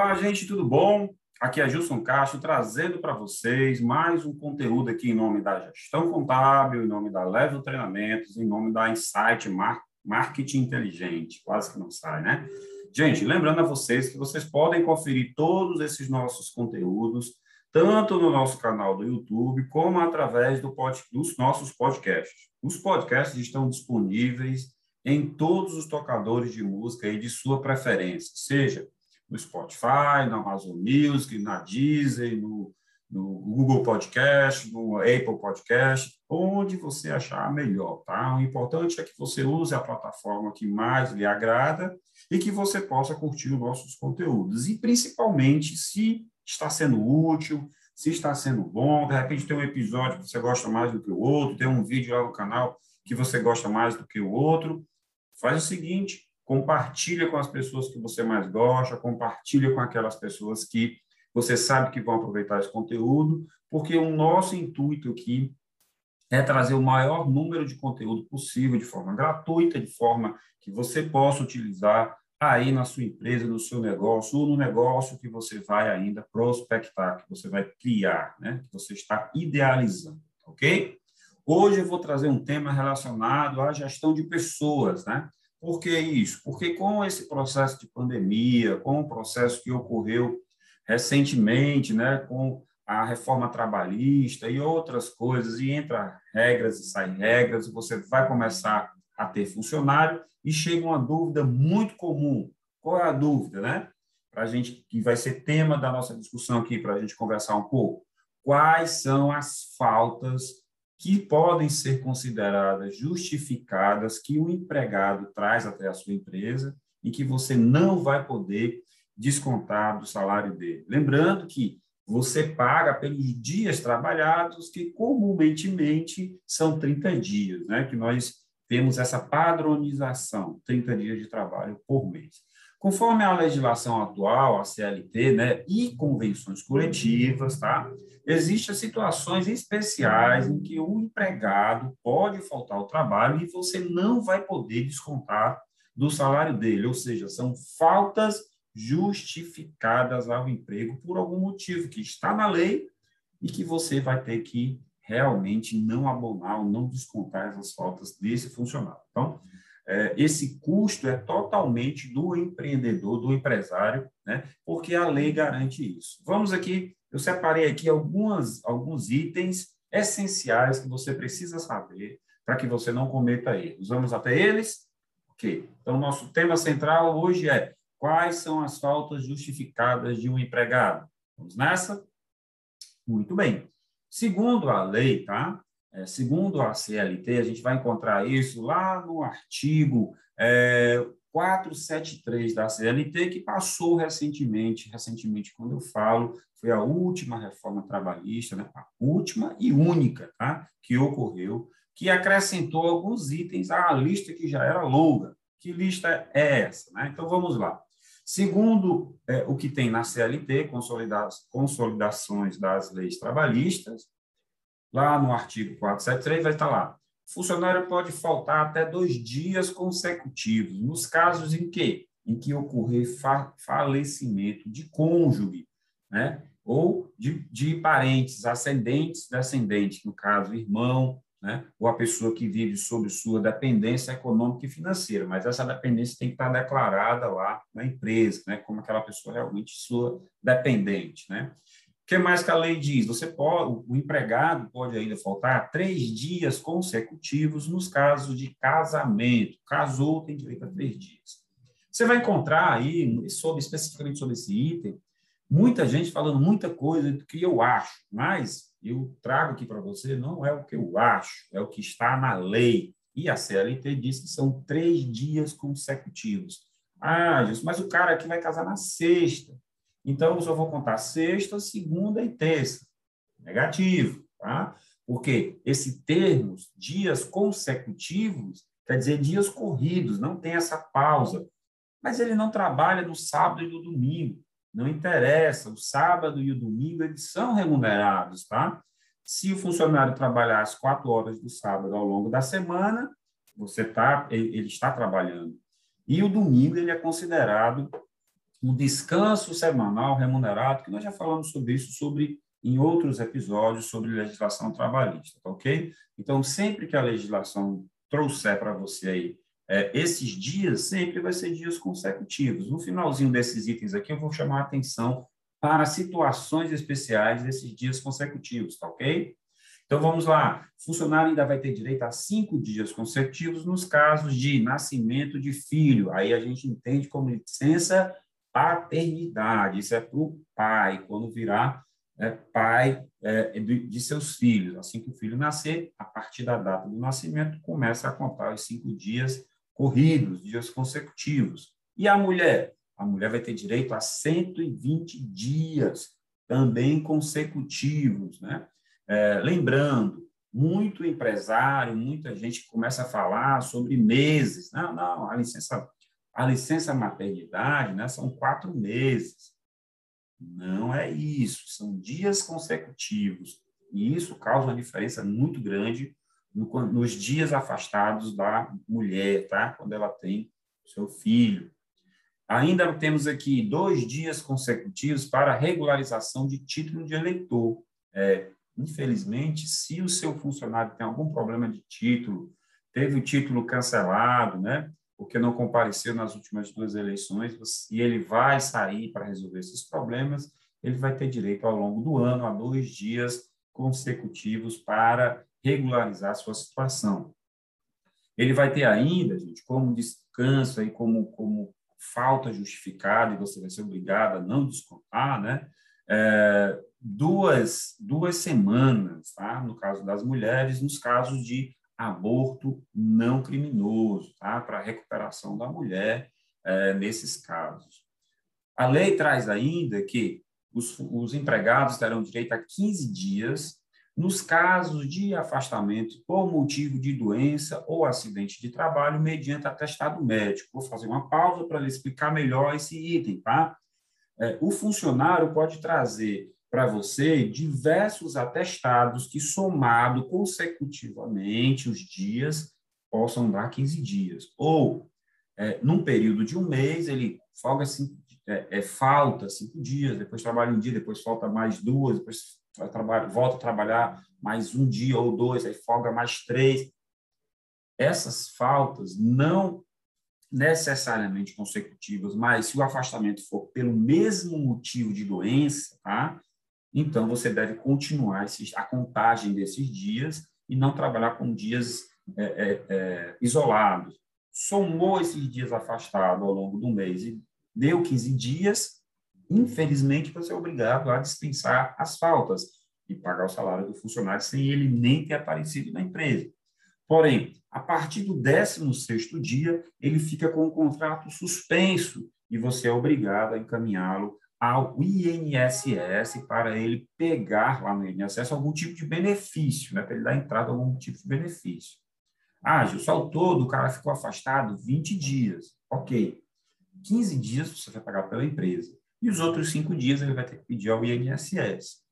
Olá, gente, tudo bom? Aqui é Gilson Castro trazendo para vocês mais um conteúdo aqui em nome da Gestão Contábil, em nome da Level Treinamentos, em nome da Insight Marketing Inteligente. Quase que não sai, né? Gente, lembrando a vocês que vocês podem conferir todos esses nossos conteúdos, tanto no nosso canal do YouTube, como através do pod, dos nossos podcasts. Os podcasts estão disponíveis em todos os tocadores de música e de sua preferência, seja no Spotify, na Amazon Music, na Deezer, no, no Google Podcast, no Apple Podcast, onde você achar melhor, tá? O importante é que você use a plataforma que mais lhe agrada e que você possa curtir os nossos conteúdos. E principalmente se está sendo útil, se está sendo bom, de repente tem um episódio que você gosta mais do que o outro, tem um vídeo lá no canal que você gosta mais do que o outro, faz o seguinte, compartilha com as pessoas que você mais gosta, compartilha com aquelas pessoas que você sabe que vão aproveitar esse conteúdo, porque o nosso intuito aqui é trazer o maior número de conteúdo possível de forma gratuita, de forma que você possa utilizar aí na sua empresa, no seu negócio, ou no negócio que você vai ainda prospectar, que você vai criar, né? que você está idealizando, ok? Hoje eu vou trazer um tema relacionado à gestão de pessoas, né? Por que isso? Porque com esse processo de pandemia, com o processo que ocorreu recentemente, né, com a reforma trabalhista e outras coisas, e entra regras e sai regras, você vai começar a ter funcionário e chega uma dúvida muito comum. Qual é a dúvida, né? Para a gente, que vai ser tema da nossa discussão aqui, para a gente conversar um pouco. Quais são as faltas que podem ser consideradas justificadas que o empregado traz até a sua empresa e que você não vai poder descontar do salário dele. Lembrando que você paga pelos dias trabalhados, que comumente são 30 dias, né? que nós temos essa padronização, 30 dias de trabalho por mês. Conforme a legislação atual, a CLT, né, e convenções coletivas, tá? Existem situações especiais em que o empregado pode faltar ao trabalho e você não vai poder descontar do salário dele, ou seja, são faltas justificadas ao emprego por algum motivo que está na lei e que você vai ter que realmente não abonar ou não descontar essas faltas desse funcionário. Então, esse custo é totalmente do empreendedor, do empresário, né? porque a lei garante isso. Vamos aqui, eu separei aqui algumas, alguns itens essenciais que você precisa saber para que você não cometa erros. Vamos até eles? Ok. Então, nosso tema central hoje é quais são as faltas justificadas de um empregado. Vamos nessa? Muito bem. Segundo a lei, tá? É, segundo a CLT, a gente vai encontrar isso lá no artigo é, 473 da CLT, que passou recentemente, recentemente, quando eu falo, foi a última reforma trabalhista, né, a última e única tá, que ocorreu, que acrescentou alguns itens à lista que já era longa. Que lista é essa? Né? Então, vamos lá. Segundo é, o que tem na CLT, consolidações das leis trabalhistas, lá no artigo 473 vai estar lá. funcionário pode faltar até dois dias consecutivos, nos casos em que, em que ocorrer fa falecimento de cônjuge, né? ou de, de parentes, ascendentes, descendentes, no caso, irmão, né? ou a pessoa que vive sob sua dependência econômica e financeira, mas essa dependência tem que estar declarada lá na empresa, né? como aquela pessoa realmente sua dependente. Né? Que mais que a lei diz? Você pode, o empregado pode ainda faltar três dias consecutivos nos casos de casamento. Casou, tem direito a três dias. Você vai encontrar aí, sobre, especificamente sobre esse item, muita gente falando muita coisa do que eu acho, mas eu trago aqui para você, não é o que eu acho, é o que está na lei. E a CLT diz que são três dias consecutivos. Ah, Jesus, mas o cara aqui vai casar na sexta. Então, eu só vou contar sexta, segunda e terça. Negativo, tá? Porque esse termo, dias consecutivos, quer dizer dias corridos, não tem essa pausa. Mas ele não trabalha no sábado e no domingo. Não interessa, o sábado e o domingo eles são remunerados, tá? Se o funcionário trabalhar as quatro horas do sábado ao longo da semana, você tá, ele, ele está trabalhando. E o domingo ele é considerado um descanso semanal remunerado, que nós já falamos sobre isso sobre em outros episódios sobre legislação trabalhista, tá ok? Então, sempre que a legislação trouxer para você aí é, esses dias, sempre vai ser dias consecutivos. No finalzinho desses itens aqui, eu vou chamar a atenção para situações especiais desses dias consecutivos, tá ok? Então, vamos lá. Funcionário ainda vai ter direito a cinco dias consecutivos nos casos de nascimento de filho. Aí a gente entende como licença paternidade. Isso é para o pai, quando virar é, pai é, de, de, seus filhos. Assim que o filho nascer, a partir da data do nascimento, começa a contar os cinco dias corridos, dias consecutivos. E a mulher? A mulher vai ter direito a 120 dias também consecutivos. Né? É, lembrando, muito empresário, muita gente começa a falar sobre meses. Não, não, a licença, a licença maternidade né, são quatro meses. Não é isso, são dias consecutivos. E isso causa uma diferença muito grande nos dias afastados da mulher, tá? Quando ela tem seu filho. Ainda temos aqui dois dias consecutivos para regularização de título de eleitor. É, infelizmente, se o seu funcionário tem algum problema de título, teve o título cancelado, né? Porque não compareceu nas últimas duas eleições, e ele vai sair para resolver esses problemas, ele vai ter direito ao longo do ano a dois dias consecutivos para regularizar sua situação. Ele vai ter ainda, gente, como descanso e como, como falta justificada, e você vai ser obrigado a não descontar, né? É, duas, duas semanas, tá? no caso das mulheres, nos casos de aborto não criminoso, tá? para recuperação da mulher é, nesses casos. A lei traz ainda que os, os empregados terão direito a 15 dias nos casos de afastamento por motivo de doença ou acidente de trabalho mediante atestado médico. Vou fazer uma pausa para explicar melhor esse item, tá? É, o funcionário pode trazer para você diversos atestados que, somado consecutivamente os dias, possam dar 15 dias. Ou, é, num período de um mês, ele folga cinco, é, é, falta cinco dias, depois trabalha um dia, depois falta mais duas, depois volta a trabalhar mais um dia ou dois, aí folga mais três. Essas faltas não necessariamente consecutivas, mas se o afastamento for pelo mesmo motivo de doença, tá? Então você deve continuar esses, a contagem desses dias e não trabalhar com dias é, é, é, isolados. Somou esses dias afastados ao longo do mês e deu 15 dias, infelizmente você é obrigado a dispensar as faltas e pagar o salário do funcionário sem ele nem ter aparecido na empresa. Porém, a partir do 16º dia, ele fica com o contrato suspenso e você é obrigado a encaminhá-lo ao INSS para ele pegar lá no INSS algum tipo de benefício, né, para ele dar entrada a algum tipo de benefício. Ah, ao todo o cara ficou afastado 20 dias. Ok. 15 dias você vai pagar pela empresa. E os outros cinco dias ele vai ter que pedir ao INSS.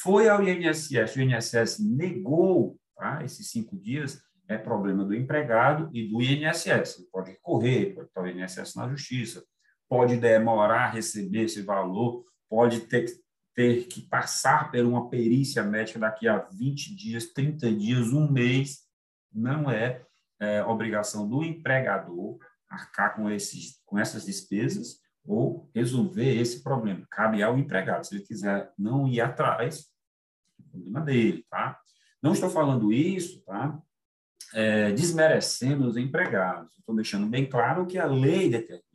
Foi ao INSS, o INSS negou tá, esses cinco dias, é problema do empregado e do INSS. Ele pode recorrer, pode estar o INSS na justiça, pode demorar a receber esse valor, pode ter, ter que passar por uma perícia médica daqui a 20 dias, 30 dias, um mês. Não é, é obrigação do empregador arcar com, esses, com essas despesas ou resolver esse problema. Cabe ao empregado. Se ele quiser não ir atrás, é problema dele, tá? Não estou falando isso, tá? É, desmerecendo os empregados. Estou deixando bem claro que a lei determina.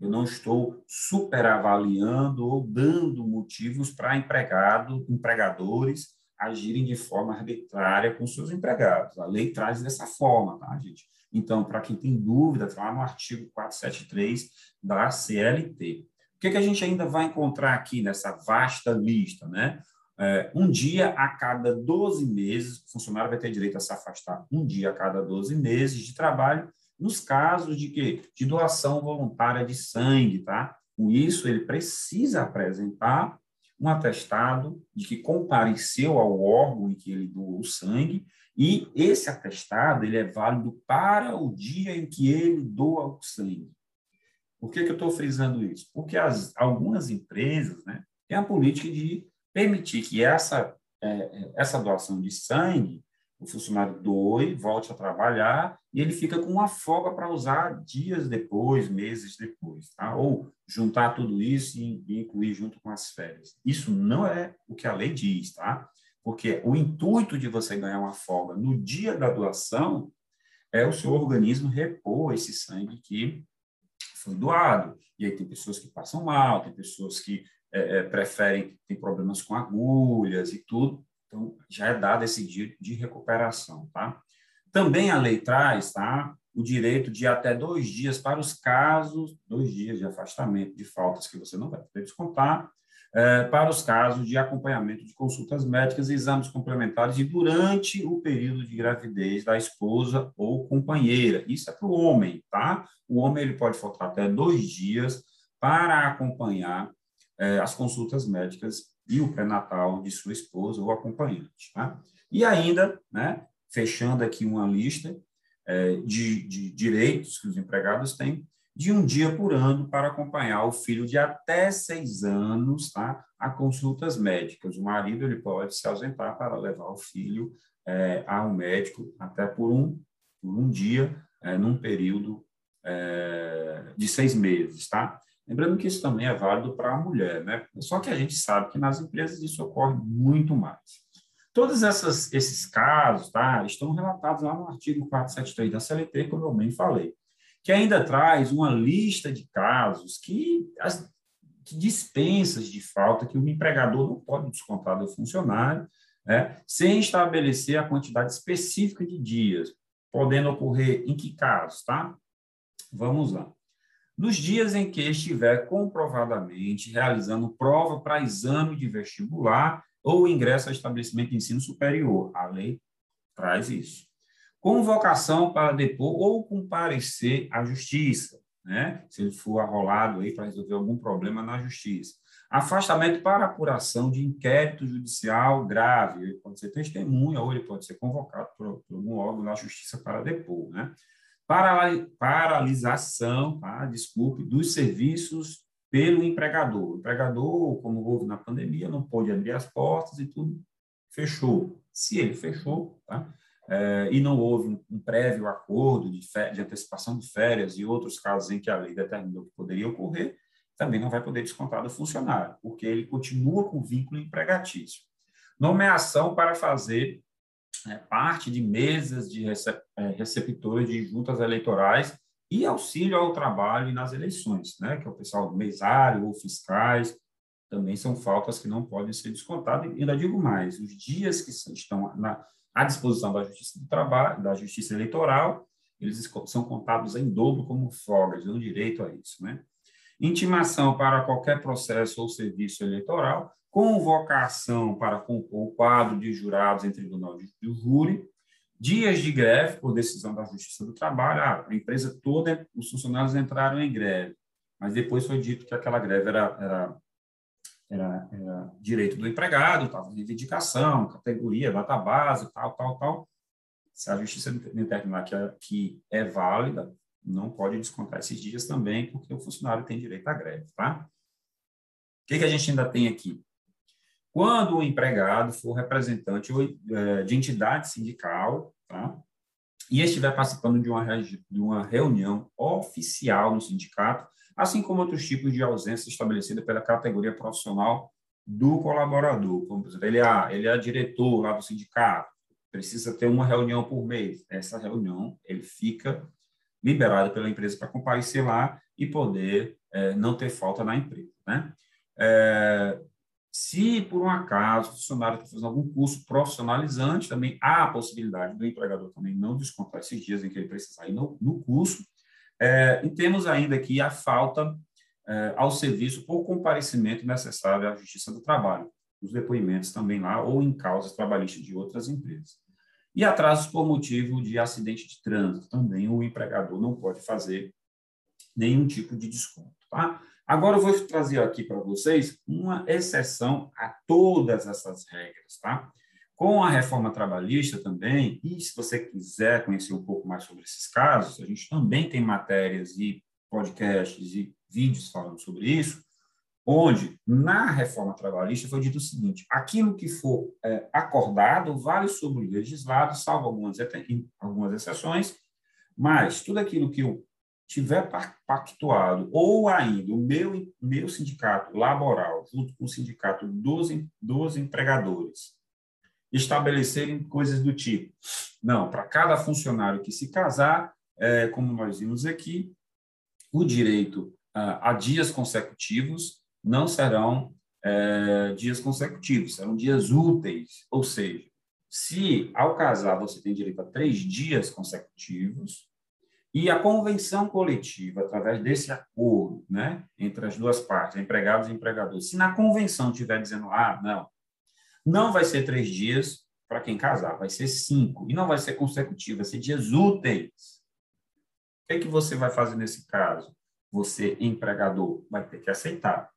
Eu não estou superavaliando ou dando motivos para empregado, empregadores agirem de forma arbitrária com seus empregados. A lei traz dessa forma, tá, gente? Então, para quem tem dúvida, está lá no artigo 473 da CLT. O que, que a gente ainda vai encontrar aqui nessa vasta lista? Né? É, um dia a cada 12 meses, o funcionário vai ter direito a se afastar um dia a cada 12 meses de trabalho, nos casos de que de doação voluntária de sangue, tá? Com isso, ele precisa apresentar um atestado de que compareceu ao órgão em que ele doou o sangue e esse atestado ele é válido para o dia em que ele doa o sangue. Por que, que eu estou frisando isso? Porque as, algumas empresas né, têm a política de permitir que essa, é, é, essa doação de sangue, o funcionário doe, volte a trabalhar e ele fica com uma folga para usar dias depois, meses depois, tá? ou juntar tudo isso e, incluir junto com as férias. Isso não é o que a lei diz, tá? Porque o intuito de você ganhar uma folga no dia da doação é o seu organismo repor esse sangue que foi doado. E aí tem pessoas que passam mal, tem pessoas que é, é, preferem, tem problemas com agulhas e tudo. Então, já é dado esse dia de recuperação, tá? Também a lei traz, tá? O direito de até dois dias para os casos, dois dias de afastamento de faltas que você não vai poder descontar, é, para os casos de acompanhamento de consultas médicas e exames complementares e durante o período de gravidez da esposa ou companheira. Isso é para o homem, tá? O homem ele pode faltar até dois dias para acompanhar é, as consultas médicas e o pré-natal de sua esposa ou acompanhante, tá? E ainda, né, fechando aqui uma lista é, de, de direitos que os empregados têm, de um dia por ano para acompanhar o filho de até seis anos tá, a consultas médicas. O marido ele pode se ausentar para levar o filho é, ao médico até por um, por um dia, é, num período é, de seis meses. Tá? Lembrando que isso também é válido para a mulher, né? só que a gente sabe que nas empresas isso ocorre muito mais. Todos essas, esses casos tá, estão relatados lá no artigo 473 da CLT, como eu bem falei que ainda traz uma lista de casos que, as, que dispensas de falta que o empregador não pode descontar do funcionário, né, sem estabelecer a quantidade específica de dias, podendo ocorrer em que casos, tá? Vamos lá. Nos dias em que estiver comprovadamente realizando prova para exame de vestibular ou ingresso ao estabelecimento de ensino superior, a lei traz isso convocação para depor ou comparecer à justiça, né? se ele for arrolado aí para resolver algum problema na justiça. Afastamento para apuração de inquérito judicial grave, ele pode ser testemunha ou ele pode ser convocado por, por algum órgão da justiça para depor. Né? Paralisação, tá? desculpe, dos serviços pelo empregador. O empregador, como houve na pandemia, não pôde abrir as portas e tudo fechou. Se ele fechou, tá? é, e não houve um, um prévio acordo de, de, antecipação de férias e outros casos em que a lei determinou que poderia ocorrer, também não vai poder descontar do funcionário, porque ele continua com vínculo empregatício. Nomeação para fazer é, parte de mesas de é, receptores de juntas eleitorais e auxílio ao trabalho nas eleições, né, que é o pessoal mesário ou fiscais, também são faltas que não podem ser descontadas. E ainda digo mais, os dias que estão na, à disposição da Justiça do Trabalho, da Justiça Eleitoral, eles são contados em dobro como folgas, dão direito a isso, né? Intimação para qualquer processo ou serviço eleitoral, convocação para compor o quadro de jurados em tribunal de júri, dias de greve por decisão da Justiça do Trabalho, ah, a empresa toda, os funcionários entraram em greve, mas depois foi dito que aquela greve era, era era, era direito do empregado, estava reivindicação, categoria, data base, tal, tal, tal. Se a justiça determinar que é, que é válida, não pode descontar esses dias também, porque o funcionário tem direito à greve, tá? O que, que a gente ainda tem aqui? Quando o empregado for representante é, de entidade sindical, tá? E estiver participando de uma, de uma reunião oficial no sindicato, assim como outros tipos de ausência estabelecida pela categoria profissional do colaborador. Como, por exemplo, ele é, ele é diretor lá do sindicato, precisa ter uma reunião por mês. Essa reunião ele fica liberado pela empresa para comparecer lá e poder é, não ter falta na empresa. Né? É, se, por um acaso, o funcionário está fazendo algum curso profissionalizante, também há a possibilidade do empregador também não descontar esses dias em que ele precisar ir no, no curso, é, e temos ainda aqui a falta é, ao serviço por comparecimento necessário à Justiça do Trabalho, os depoimentos também lá, ou em causas trabalhistas de outras empresas. E atrasos por motivo de acidente de trânsito, também o empregador não pode fazer nenhum tipo de desconto. Tá? Agora eu vou trazer aqui para vocês uma exceção a todas essas regras. Tá? Com a reforma trabalhista também, e se você quiser conhecer um pouco mais sobre esses casos, a gente também tem matérias e podcasts e vídeos falando sobre isso, onde, na reforma trabalhista, foi dito o seguinte: aquilo que for é, acordado vale sobre o legislado, salvo algumas, algumas exceções, mas tudo aquilo que eu tiver pactuado, ou ainda o meu, meu sindicato laboral, junto com o sindicato dos, dos empregadores, estabelecerem coisas do tipo, não, para cada funcionário que se casar, é, como nós vimos aqui, o direito a, a dias consecutivos não serão é, dias consecutivos, serão dias úteis, ou seja, se ao casar você tem direito a três dias consecutivos, e a convenção coletiva, através desse acordo né, entre as duas partes, empregados e empregadores, se na convenção estiver dizendo, ah, não, não vai ser três dias para quem casar, vai ser cinco, e não vai ser consecutivo, vai ser dias úteis. O que, é que você vai fazer nesse caso? Você, empregador, vai ter que aceitar.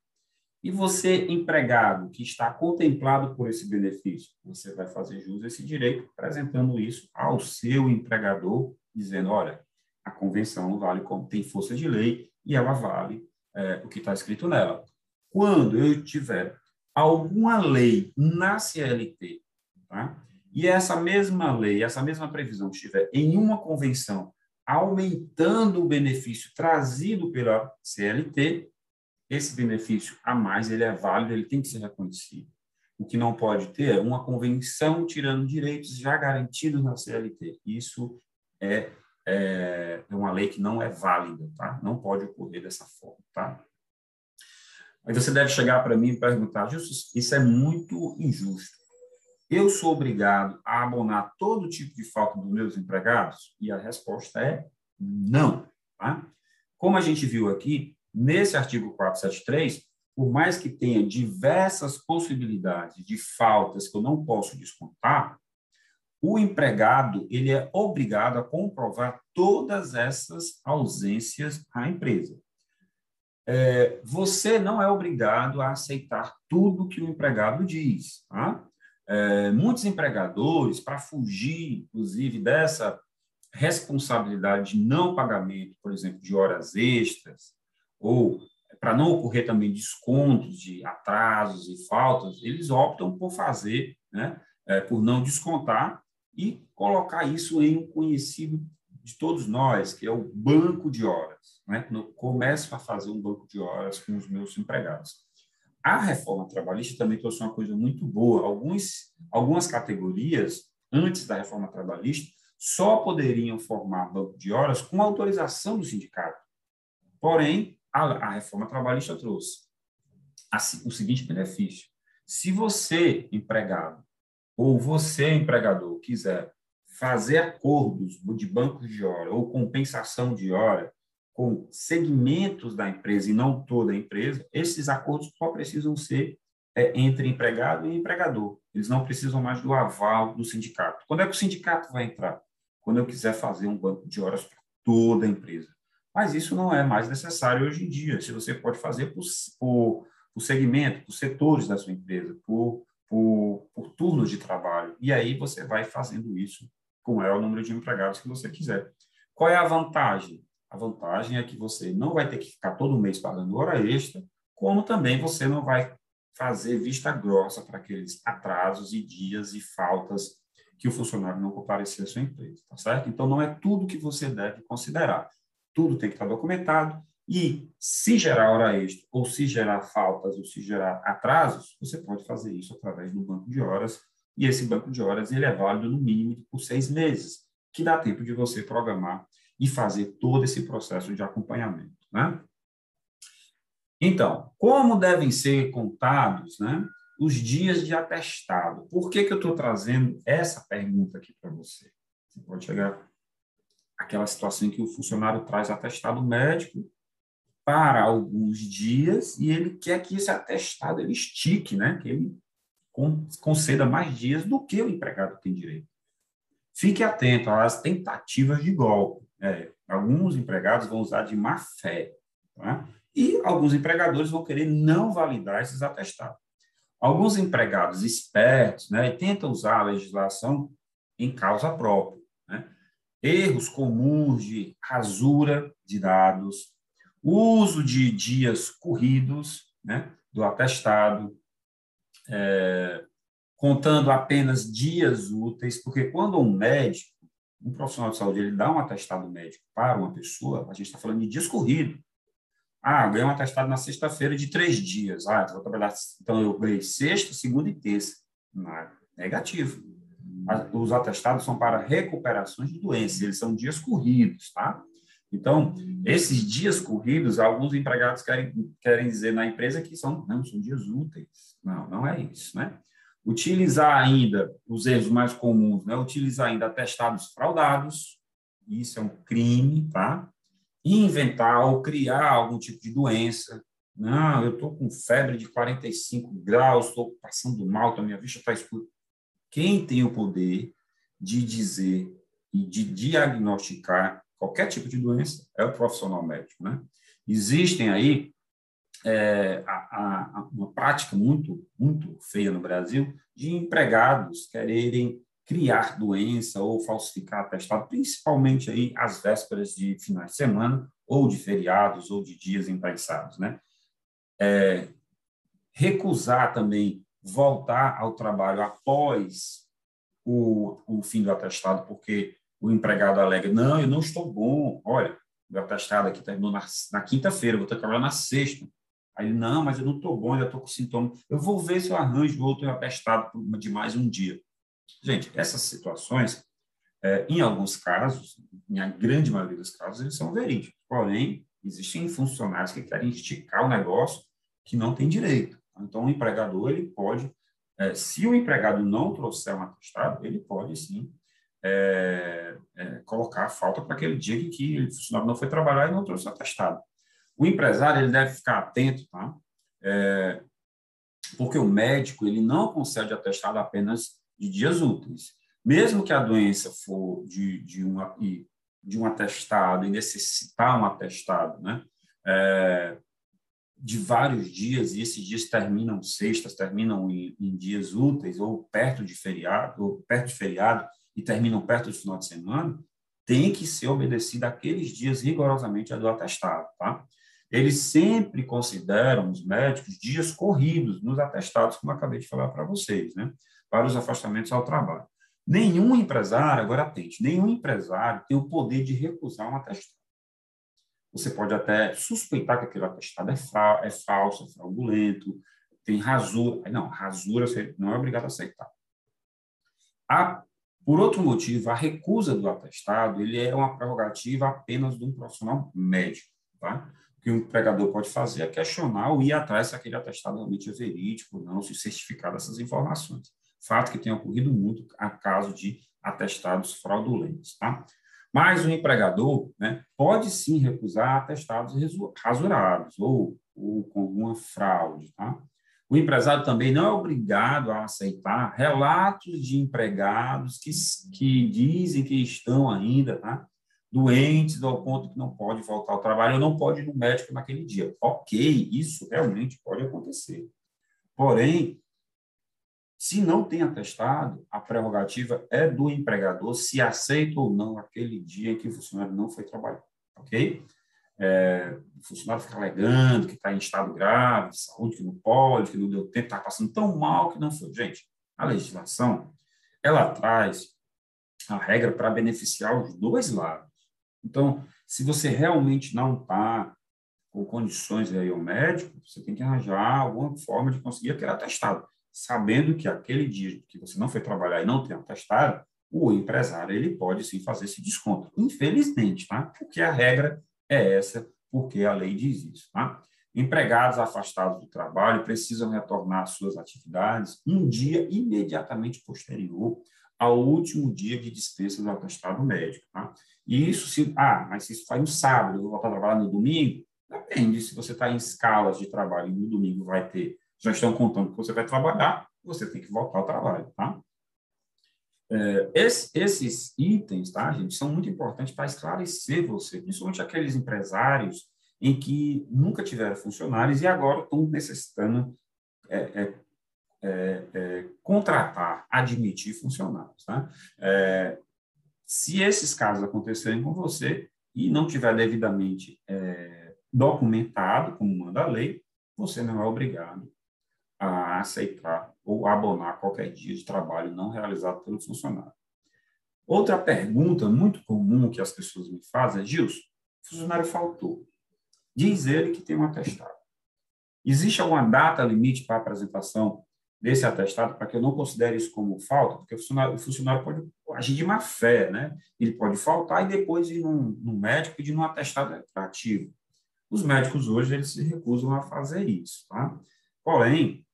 E você, empregado, que está contemplado por esse benefício, você vai fazer jus a esse direito, apresentando isso ao seu empregador, dizendo: olha, a convenção vale como tem força de lei e ela vale é, o que está escrito nela. Quando eu tiver alguma lei na CLT, tá? e essa mesma lei, essa mesma previsão estiver em uma convenção aumentando o benefício trazido pela CLT, esse benefício a mais ele é válido, ele tem que ser reconhecido. O que não pode ter é uma convenção tirando direitos já garantidos na CLT. Isso é é, é uma lei que não é válida, tá? Não pode ocorrer dessa forma, tá? Aí você deve chegar para mim e perguntar, Justus, isso é muito injusto. Eu sou obrigado a abonar todo tipo de falta dos meus empregados? E a resposta é não, tá? Como a gente viu aqui, nesse artigo 473, por mais que tenha diversas possibilidades de faltas que eu não posso descontar, o empregado ele é obrigado a comprovar todas essas ausências à empresa. É, você não é obrigado a aceitar tudo que o empregado diz. Tá? É, muitos empregadores, para fugir, inclusive, dessa responsabilidade de não pagamento, por exemplo, de horas extras, ou para não ocorrer também descontos de atrasos e faltas, eles optam por fazer, né, é, por não descontar e colocar isso em um conhecido de todos nós, que é o banco de horas. Né? Começo a fazer um banco de horas com os meus empregados. A reforma trabalhista também trouxe uma coisa muito boa. Alguns, algumas categorias, antes da reforma trabalhista, só poderiam formar banco de horas com autorização do sindicato. Porém, a, a reforma trabalhista trouxe a, o seguinte benefício: se você, empregado, ou você, empregador, quiser fazer acordos de bancos de hora ou compensação de hora com segmentos da empresa e não toda a empresa, esses acordos só precisam ser é, entre empregado e empregador. Eles não precisam mais do aval do sindicato. Quando é que o sindicato vai entrar? Quando eu quiser fazer um banco de horas para toda a empresa. Mas isso não é mais necessário hoje em dia. Se você pode fazer por, por, por segmento, por setores da sua empresa, por por, por de trabalho. E aí você vai fazendo isso com o maior número de empregados que você quiser. Qual é a vantagem? A vantagem é que você não vai ter que ficar todo mês pagando hora extra, como também você não vai fazer vista grossa para aqueles atrasos e dias e faltas que o funcionário não comparecia à sua empresa, tá certo? Então, não é tudo que você deve considerar. Tudo tem que estar documentado e se gerar hora extra, ou se gerar faltas, ou se gerar atrasos, você pode fazer isso através do banco de horas. E esse banco de horas ele é válido no mínimo por seis meses, que dá tempo de você programar e fazer todo esse processo de acompanhamento. Né? Então, como devem ser contados né, os dias de atestado? Por que, que eu estou trazendo essa pergunta aqui para você? Você pode chegar àquela situação em que o funcionário traz atestado médico para alguns dias e ele quer que esse atestado ele estique, né? que ele conceda mais dias do que o empregado tem direito. Fique atento às tentativas de golpe. É, alguns empregados vão usar de má fé tá? e alguns empregadores vão querer não validar esses atestados. Alguns empregados espertos né, tentam usar a legislação em causa própria. Né? Erros comuns de rasura de dados, uso de dias corridos, né, do atestado, é, contando apenas dias úteis, porque quando um médico, um profissional de saúde, ele dá um atestado médico para uma pessoa, a gente está falando de dias corridos. Ah, eu ganhei um atestado na sexta-feira de três dias. Ah, então, vou trabalhar, então eu ganhei sexta, segunda e terça. Não, negativo. Os atestados são para recuperações de doenças, eles são dias corridos, tá? Então, esses dias corridos, alguns empregados querem, querem dizer na empresa que são, não, são dias úteis. Não, não é isso, né? Utilizar ainda, os erros mais comuns, né? Utilizar ainda atestados fraudados, isso é um crime, tá? Inventar ou criar algum tipo de doença. Não, eu estou com febre de 45 graus, estou passando mal, a minha vista está escura. Quem tem o poder de dizer e de diagnosticar qualquer tipo de doença é o profissional médico, né? Existem aí é, a, a, uma prática muito muito feia no Brasil de empregados quererem criar doença ou falsificar atestado, principalmente aí às vésperas de finais de semana ou de feriados ou de dias impensados, né? É, recusar também voltar ao trabalho após o, o fim do atestado, porque o empregado alega, não, eu não estou bom, olha, meu atestado aqui terminou na, na quinta-feira, vou ter que trabalhar na sexta. Aí, não, mas eu não estou bom, já estou com sintomas. Eu vou ver se eu arranjo outro atestado de mais um dia. Gente, essas situações, é, em alguns casos, em a grande maioria dos casos, eles são verídicos. Porém, existem funcionários que querem esticar o negócio que não tem direito. Então, o empregador ele pode, é, se o empregado não trouxer um atestado, ele pode sim é, é, colocar a falta para aquele dia que o funcionário não foi trabalhar e não trouxe atestado. O empresário ele deve ficar atento, tá? É, porque o médico ele não concede atestado apenas de dias úteis. Mesmo que a doença for de, de, uma, de um atestado e necessitar um atestado, né? É, de vários dias, e esses dias terminam sextas, terminam em, em, dias úteis, ou perto de feriado, ou perto de feriado, e terminam perto do final de semana, tem que ser obedecido aqueles dias rigorosamente a do atestado, tá? Eles sempre consideram, os médicos, dias corridos nos atestados, como acabei de falar para vocês, né? Para os afastamentos ao trabalho. Nenhum empresário, agora atente, nenhum empresário tem o poder de recusar um atestado. Você pode até suspeitar que aquele atestado é, fa é falso, é fraudulento, tem rasura. Não, rasura você não é obrigado a aceitar. A, por outro motivo, a recusa do atestado ele é uma prerrogativa apenas de um profissional médico. Tá? Que o empregador pode fazer é questionar ou ir atrás se aquele atestado realmente é verídico ou não, se certificar dessas informações. Fato que tem ocorrido muito a caso de atestados fraudulentos. Tá? Mas o empregador né, pode sim recusar atestados rasurados ou, ou com alguma fraude. Tá? O empresário também não é obrigado a aceitar relatos de empregados que, que dizem que estão ainda tá, doentes ao ponto que não pode voltar ao trabalho ou não pode ir no médico naquele dia. Ok, isso realmente pode acontecer. Porém, se não tem atestado, a prerrogativa é do empregador se aceita ou não aquele dia em que o funcionário não foi trabalhar, ok? É, o funcionário fica alegando que está em estado grave, de saúde, que não pode, que não deu tempo, está passando tão mal que não foi. Gente, a legislação, ela traz a regra para beneficiar os dois lados. Então, se você realmente não está com condições ir ao médico, você tem que arranjar alguma forma de conseguir aquele atestado sabendo que aquele dia que você não foi trabalhar e não tem atestado, o empresário ele pode sim fazer esse desconto. Infelizmente, tá? Porque a regra é essa, porque a lei diz isso, tá? Empregados afastados do trabalho precisam retornar às suas atividades um dia imediatamente posterior ao último dia de dispensa do atestado médico, tá? E isso se ah, mas se isso faz no sábado, eu vou voltar a trabalhar no domingo, depende se você está em escalas de trabalho e no domingo vai ter já estão contando que você vai trabalhar, você tem que voltar ao trabalho, tá? É, esse, esses itens, tá, gente, são muito importantes para esclarecer você, principalmente aqueles empresários em que nunca tiveram funcionários e agora estão necessitando é, é, é, é contratar, admitir funcionários, tá? Se esses casos acontecerem com você e não tiver devidamente documentado, como manda a lei, você não é obrigado a aceitar ou abonar qualquer dia de trabalho não realizado pelo funcionário. Outra pergunta muito comum que as pessoas me fazem é, Gilson, o funcionário faltou. Diz ele que tem um atestado. Existe alguma data limite para apresentação desse atestado para que eu não considere isso como falta? Porque o funcionário, o funcionário pode agir de má fé, né? Ele pode faltar e depois ir num, num médico pedir um atestado retroativo. Os médicos hoje eles se recusam a fazer isso, tá? Porém,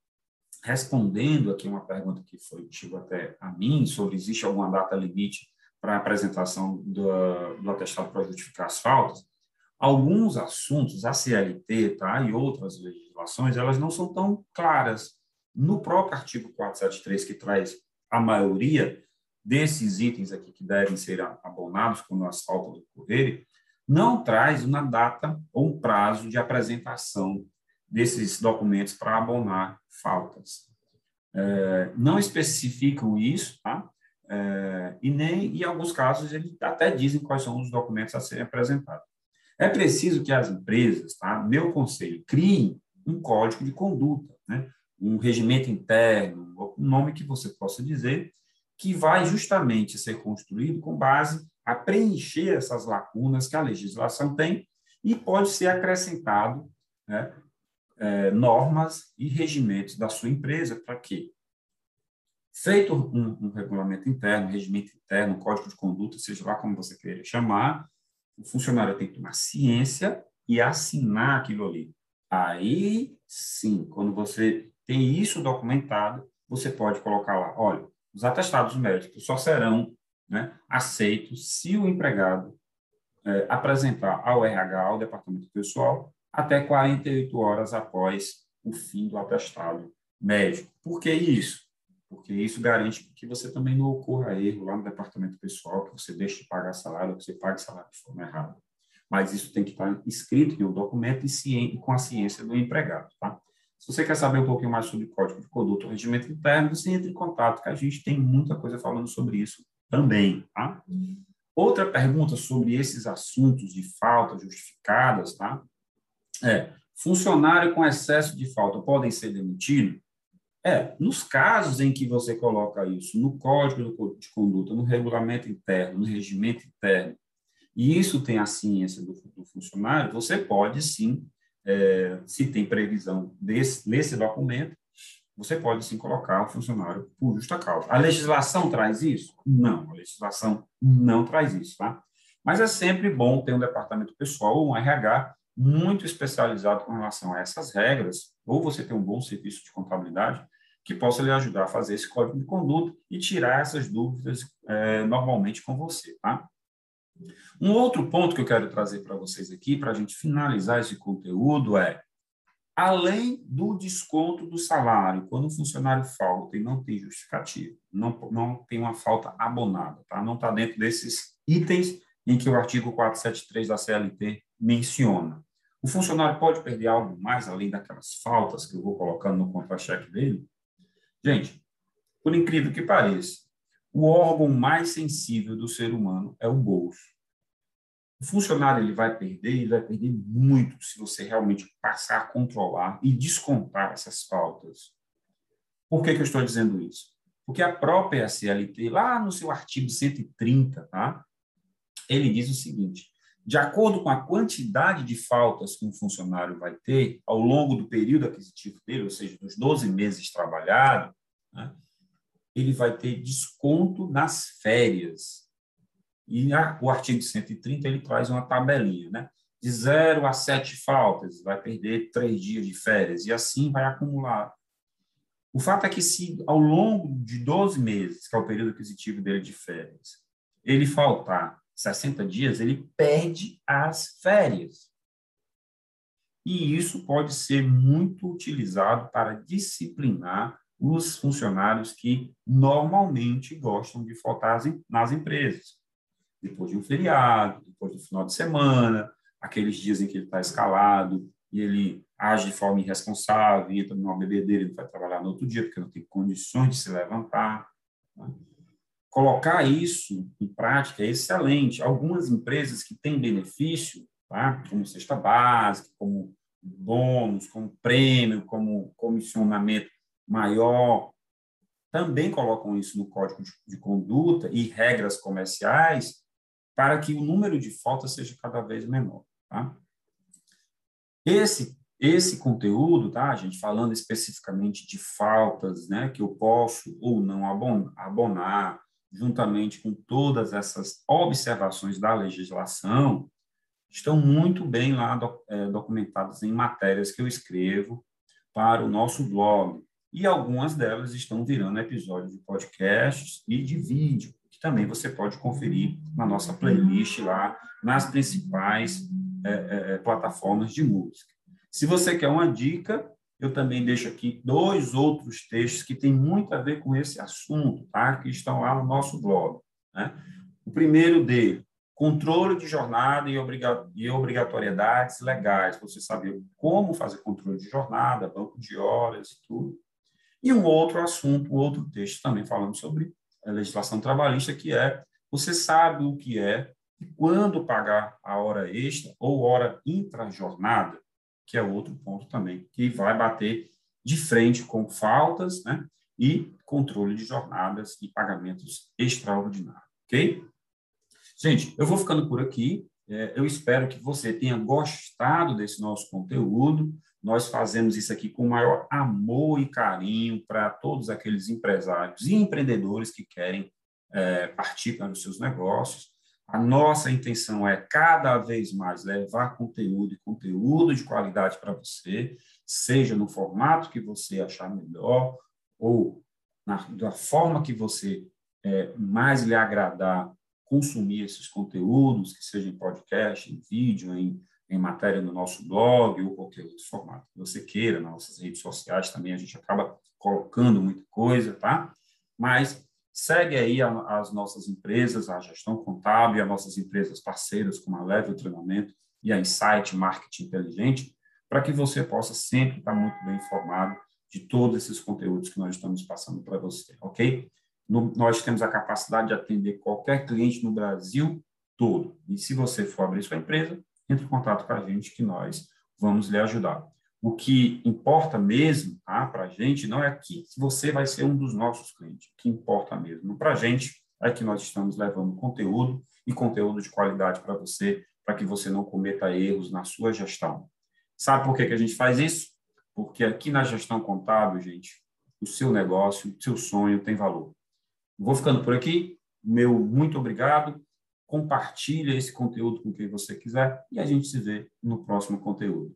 respondendo aqui uma pergunta que foi chegou até a mim sobre existe alguma data limite para a apresentação do, do atestado para justificar as faltas, alguns assuntos, a CLT tá, e outras legislações, elas não são tão claras. No próprio artigo 473, que traz a maioria desses itens aqui que devem ser abonados quando as faltas ocorrerem, não traz uma data ou um prazo de apresentação desses documentos para abonar faltas. É, não especificam isso, tá? É, e nem, em alguns casos, eles até dizem quais são os documentos a serem apresentados. É preciso que as empresas, tá? meu conselho, criem um código de conduta, né? um regimento interno, o nome que você possa dizer, que vai justamente ser construído com base a preencher essas lacunas que a legislação tem e pode ser acrescentado né, é, normas e regimentos da sua empresa para quê? Feito um, um, regulamento interno, um regimento interno, um código de conduta, seja lá como você queira chamar, o funcionário tem que tomar ciência e assinar aquilo ali. Aí, sim, quando você tem isso documentado, você pode colocar lá, olha, os atestados médicos só serão né, aceitos se o empregado é, apresentar ao RH, ao departamento pessoal, até 48 horas após o fim do atestado médico. Por que isso? Porque isso garante que você também não ocorra erro lá no departamento pessoal, que você deixe de pagar salário, que você pague salário de forma errada. Mas isso tem que estar escrito em um documento e com a ciência do empregado, tá? Se você quer saber um pouquinho mais sobre código de conduta ou regimento interno, você entra em contato, que a gente tem muita coisa falando sobre isso também, tá? Outra pergunta sobre esses assuntos de faltas justificadas, tá? É, funcionário com excesso de falta podem ser demitidos? É, nos casos em que você coloca isso no código de conduta, no regulamento interno, no regimento interno, e isso tem a ciência do, do funcionário, você pode sim, é, se tem previsão desse, nesse documento, você pode sim colocar o funcionário por justa causa. A legislação traz isso? Não, a legislação não traz isso, tá? Mas é sempre bom ter um departamento pessoal, um RH, muito especializado com relação a essas regras, ou você ter um bom serviço de contabilidade que possa lhe ajudar a fazer esse código de conduta e tirar essas dúvidas é, normalmente com você, tá? Um outro ponto que eu quero trazer para vocês aqui, para a gente finalizar esse conteúdo, é além do desconto do salário, quando o funcionário falta e não tem justificativo, não, não tem uma falta abonada, tá? não está dentro desses itens em que o artigo 473 da CLT menciona. O funcionário pode perder algo mais além daquelas faltas que eu vou colocando no contra-cheque dele? Gente, por incrível que pareça, o órgão mais sensível do ser humano é o bolso. O funcionário ele vai perder, ele vai perder muito se você realmente passar a controlar e descontar essas faltas. Por que, que eu estou dizendo isso? Porque a própria CLT, lá no seu artigo 130, tá? ele diz o seguinte: de acordo com a quantidade de faltas que um funcionário vai ter ao longo do período aquisitivo dele, ou seja, dos 12 meses trabalhado, né, ele vai ter desconto nas férias. E a, o artigo 130 ele traz uma tabelinha, né? De 0 a 7 faltas, vai perder 3 dias de férias, e assim vai acumular. O fato é que, se ao longo de 12 meses, que é o período aquisitivo dele de férias, ele faltar 60 dias, ele perde as férias. E isso pode ser muito utilizado para disciplinar os funcionários que normalmente gostam de faltar nas empresas. Depois de um feriado, depois do final de semana, aqueles dias em que ele está escalado e ele age de forma irresponsável, entra numa bebedeira e vai trabalhar no outro dia porque não tem condições de se levantar. Né? Colocar isso em prática é excelente. Algumas empresas que têm benefício tá? como cesta básica, como bônus, como prêmio, como comissionamento maior, também colocam isso no código de, de conduta e regras comerciais para que o número de faltas seja cada vez menor. Tá? Esse esse conteúdo, tá, gente, falando especificamente de faltas, né, que eu posso ou não abonar, juntamente com todas essas observações da legislação, estão muito bem lá é, documentadas em matérias que eu escrevo para o nosso blog. E algumas delas estão virando episódios de podcasts e de vídeo, que também você pode conferir na nossa playlist lá, nas principais é, é, é plataformas de música. Se você quer uma dica, eu também deixo aqui dois outros textos que têm muito a ver com esse assunto, tá? que estão lá no nosso blog. Né? O primeiro dele, controle de jornada e, obrigatoriedades legais, você saber como fazer controle de jornada, banco de horas e tudo. E um outro assunto, um outro texto também falando sobre a legislação trabalhista, que é você sabe o que é e quando pagar a hora extra ou hora intra-jornada que é outro ponto também, que vai bater de frente com faltas né, e controle de jornadas e pagamentos extraordinários, ok? Gente, eu vou ficando por aqui. É, eu espero que você tenha gostado desse nosso conteúdo. Nós fazemos isso aqui com o maior amor e carinho para todos aqueles empresários e empreendedores que querem é, partir para os seus negócios. A nossa intenção é cada vez mais levar conteúdo e conteúdo de qualidade para você, seja no formato que você achar melhor ou na, da forma que você é, mais lhe agradar consumir esses conteúdos, que seja em podcast, em vídeo, em, em matéria no nosso blog ou qualquer outro formato que você queira, nas nossas redes sociais também a gente acaba colocando muita coisa, tá? Mas Segue aí as nossas empresas, a gestão contábil, as nossas empresas parceiras, como a Level Treinamento e a Insight Marketing Inteligente, para que você possa sempre estar muito bem informado de todos esses conteúdos que nós estamos passando para você, ok? No, nós temos a capacidade de atender qualquer cliente no Brasil todo. E se você for abrir sua empresa, entre em contato com a gente que nós vamos lhe ajudar. O que importa mesmo tá, para a gente não é que você vai ser um dos nossos clientes. O que importa mesmo para a gente é que nós estamos levando conteúdo e conteúdo de qualidade para você, para que você não cometa erros na sua gestão. Sabe por que, que a gente faz isso? Porque aqui na gestão contábil, gente, o seu negócio, o seu sonho tem valor. Vou ficando por aqui. Meu muito obrigado. Compartilhe esse conteúdo com quem você quiser e a gente se vê no próximo conteúdo.